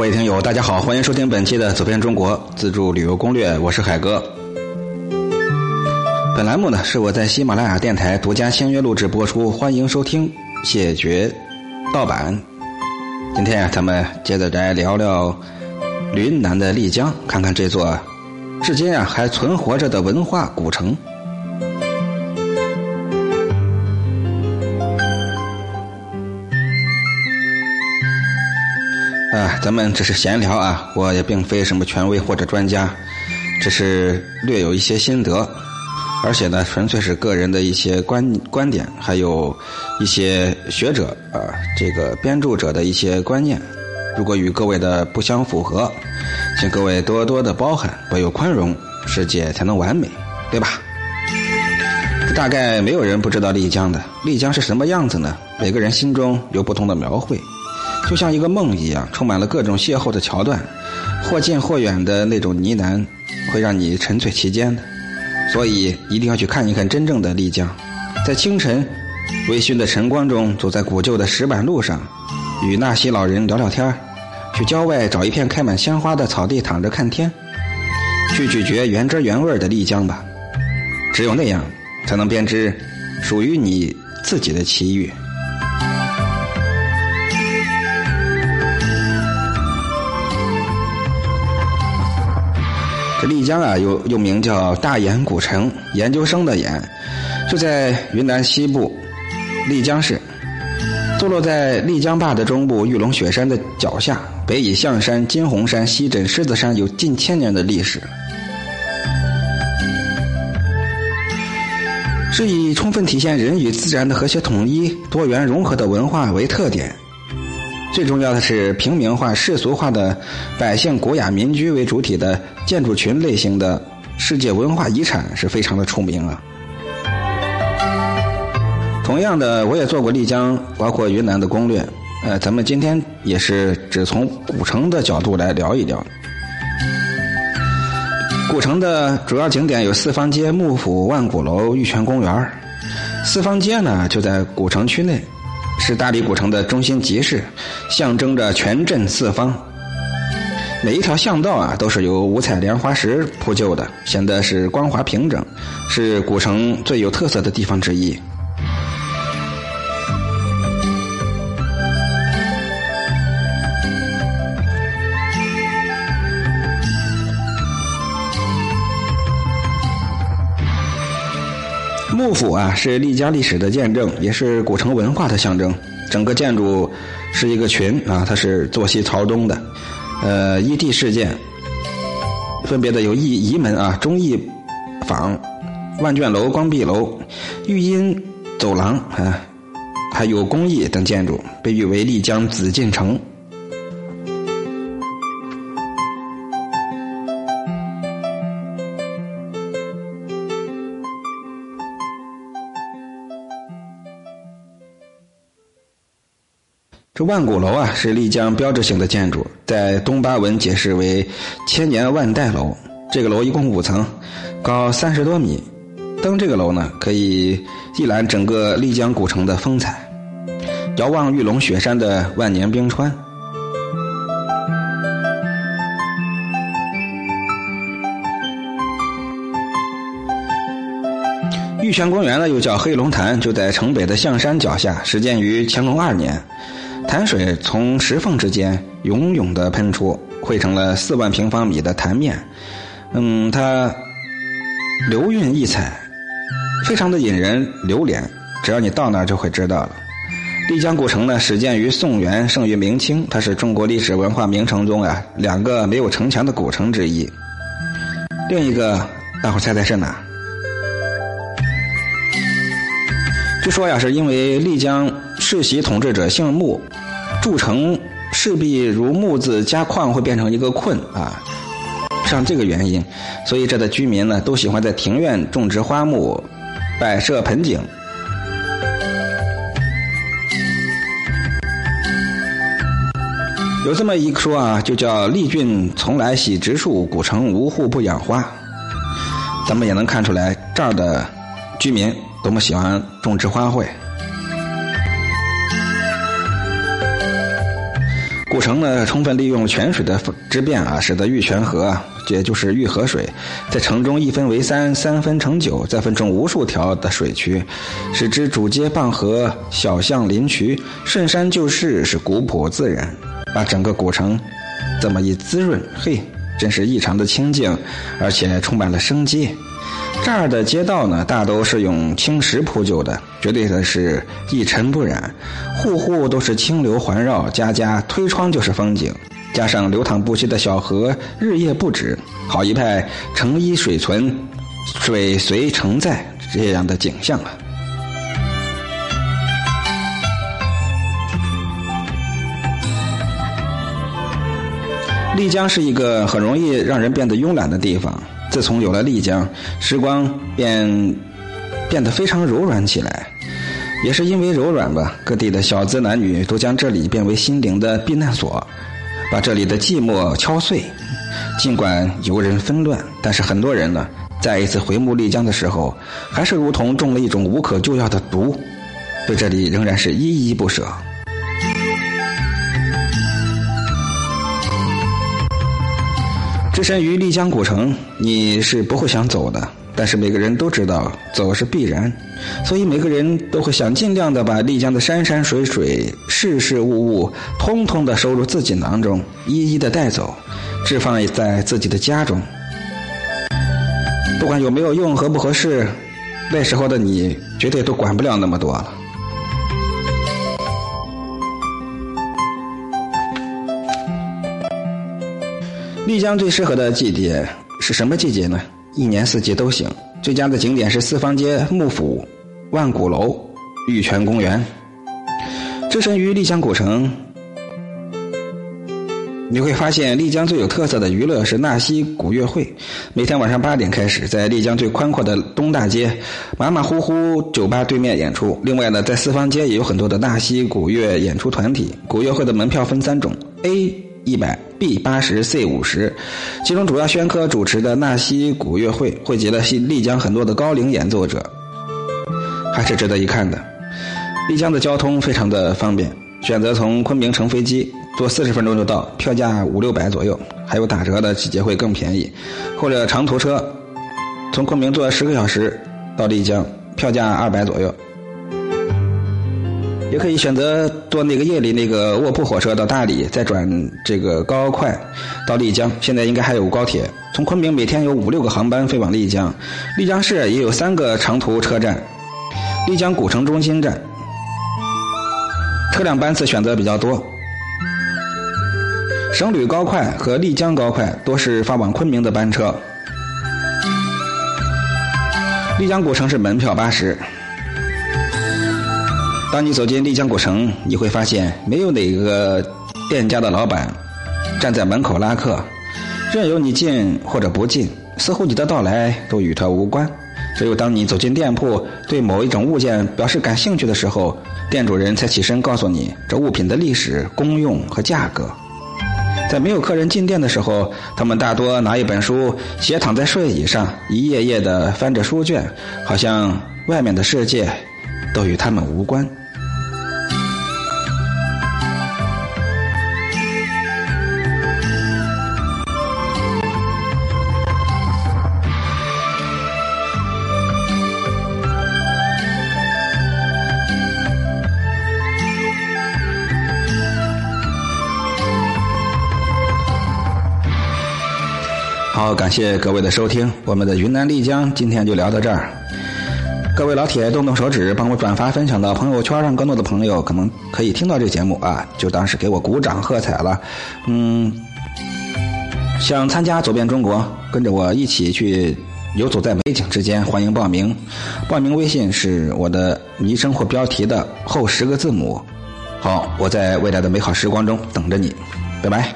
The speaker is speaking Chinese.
各位听友，大家好，欢迎收听本期的《走遍中国自助旅游攻略》，我是海哥。本栏目呢是我在喜马拉雅电台独家签约录制播出，欢迎收听，谢绝盗版。今天啊，咱们接着来聊聊云南的丽江，看看这座至今啊还存活着的文化古城。咱们只是闲聊啊，我也并非什么权威或者专家，只是略有一些心得，而且呢，纯粹是个人的一些观观点，还有一些学者啊，这个编著者的一些观念，如果与各位的不相符合，请各位多多的包涵，保有宽容，世界才能完美，对吧？大概没有人不知道丽江的，丽江是什么样子呢？每个人心中有不同的描绘。就像一个梦一样，充满了各种邂逅的桥段，或近或远的那种呢喃，会让你沉醉其间的。所以一定要去看一看真正的丽江，在清晨微醺的晨光中，走在古旧的石板路上，与纳西老人聊聊天去郊外找一片开满鲜花的草地躺着看天，去咀嚼原汁原味的丽江吧。只有那样，才能编织属于你自己的奇遇。丽江啊，又又名叫大研古城，研究生的研，就在云南西部丽江市，坐落在丽江坝的中部玉龙雪山的脚下，北倚象山、金红山，西枕狮子山，有近千年的历史，是以充分体现人与自然的和谐统一、多元融合的文化为特点。最重要的是平民化、世俗化的百姓古雅民居为主体的建筑群类型的世界文化遗产是非常的出名啊。同样的，我也做过丽江，包括云南的攻略。呃，咱们今天也是只从古城的角度来聊一聊。古城的主要景点有四方街、幕府、万古楼、玉泉公园。四方街呢，就在古城区内。是大理古城的中心集市，象征着全镇四方。每一条巷道啊，都是由五彩莲花石铺就的，显得是光滑平整，是古城最有特色的地方之一。幕府啊，是丽江历史的见证，也是古城文化的象征。整个建筑是一个群啊，它是坐西朝东的。呃，依地事件分别的有义仪门啊、忠义坊、万卷楼、光壁楼、玉音走廊啊，还有公益等建筑，被誉为丽江紫禁城。这万古楼啊，是丽江标志性的建筑，在东巴文解释为“千年万代楼”。这个楼一共五层，高三十多米。登这个楼呢，可以一览整个丽江古城的风采，遥望玉龙雪山的万年冰川。玉泉公园呢，又叫黑龙潭，就在城北的象山脚下，始建于乾隆二年。潭水从石缝之间涌涌的喷出，汇成了四万平方米的潭面。嗯，它流韵异彩，非常的引人流连。只要你到那儿就会知道了。丽江古城呢，始建于宋元，盛于明清，它是中国历史文化名城中啊两个没有城墙的古城之一。另一个，大伙猜猜是哪？据说呀，是因为丽江世袭统治者姓穆。筑城势必如木字加矿会变成一个困啊，像这个原因，所以这的居民呢都喜欢在庭院种植花木，摆设盆景。有这么一说啊，就叫丽郡从来喜植树，古城无户不养花。咱们也能看出来，这儿的居民多么喜欢种植花卉。古城呢，充分利用泉水的之变啊，使得玉泉河，也就是玉河水，在城中一分为三，三分成九，再分成无数条的水渠，使之主街傍河，小巷临渠，顺山就市，是古朴自然，把整个古城这么一滋润，嘿，真是异常的清静，而且充满了生机。这儿的街道呢，大都是用青石铺就的，绝对的是一尘不染，户户都是清流环绕，家家推窗就是风景，加上流淌不息的小河，日夜不止，好一派城依水存，水随城在这样的景象啊！丽江是一个很容易让人变得慵懒的地方。自从有了丽江，时光便变得非常柔软起来。也是因为柔软吧，各地的小资男女都将这里变为心灵的避难所，把这里的寂寞敲碎。尽管游人纷乱，但是很多人呢，再一次回目丽江的时候，还是如同中了一种无可救药的毒，对这里仍然是依依不舍。置身于丽江古城，你是不会想走的。但是每个人都知道走是必然，所以每个人都会想尽量的把丽江的山山水水、事事物物，通通的收入自己囊中，一一的带走，置放在自己的家中。不管有没有用、合不合适，那时候的你绝对都管不了那么多了。丽江最适合的季节是什么季节呢？一年四季都行。最佳的景点是四方街、幕府、万古楼、玉泉公园。置身于丽江古城，你会发现丽江最有特色的娱乐是纳西古乐会。每天晚上八点开始，在丽江最宽阔的东大街，马马虎虎酒吧对面演出。另外呢，在四方街也有很多的纳西古乐演出团体。古乐会的门票分三种：A。一百 B 八十 C 五十，其中主要宣科主持的纳西古乐会汇集了丽江很多的高龄演奏者，还是值得一看的。丽江的交通非常的方便，选择从昆明乘飞机，坐四十分钟就到，票价五六百左右，还有打折的季节会更便宜。或者长途车，从昆明坐十个小时到丽江，票价二百左右。也可以选择坐那个夜里那个卧铺火车到大理，再转这个高快到丽江。现在应该还有高铁，从昆明每天有五六个航班飞往丽江。丽江市也有三个长途车站，丽江古城中心站，车辆班次选择比较多。省旅高快和丽江高快都是发往昆明的班车。丽江古城是门票八十。当你走进丽江古城，你会发现没有哪个店家的老板站在门口拉客，任由你进或者不进，似乎你的到来都与他无关。只有当你走进店铺，对某一种物件表示感兴趣的时候，店主人才起身告诉你这物品的历史、功用和价格。在没有客人进店的时候，他们大多拿一本书斜躺在睡椅上，一页页的翻着书卷，好像外面的世界都与他们无关。好，感谢各位的收听，我们的云南丽江今天就聊到这儿。各位老铁，动动手指，帮我转发分享到朋友圈，让更多的朋友可能可以听到这节目啊，就当是给我鼓掌喝彩了。嗯，想参加走遍中国，跟着我一起去游走在美景之间，欢迎报名。报名微信是我的昵称或标题的后十个字母。好，我在未来的美好时光中等着你，拜拜。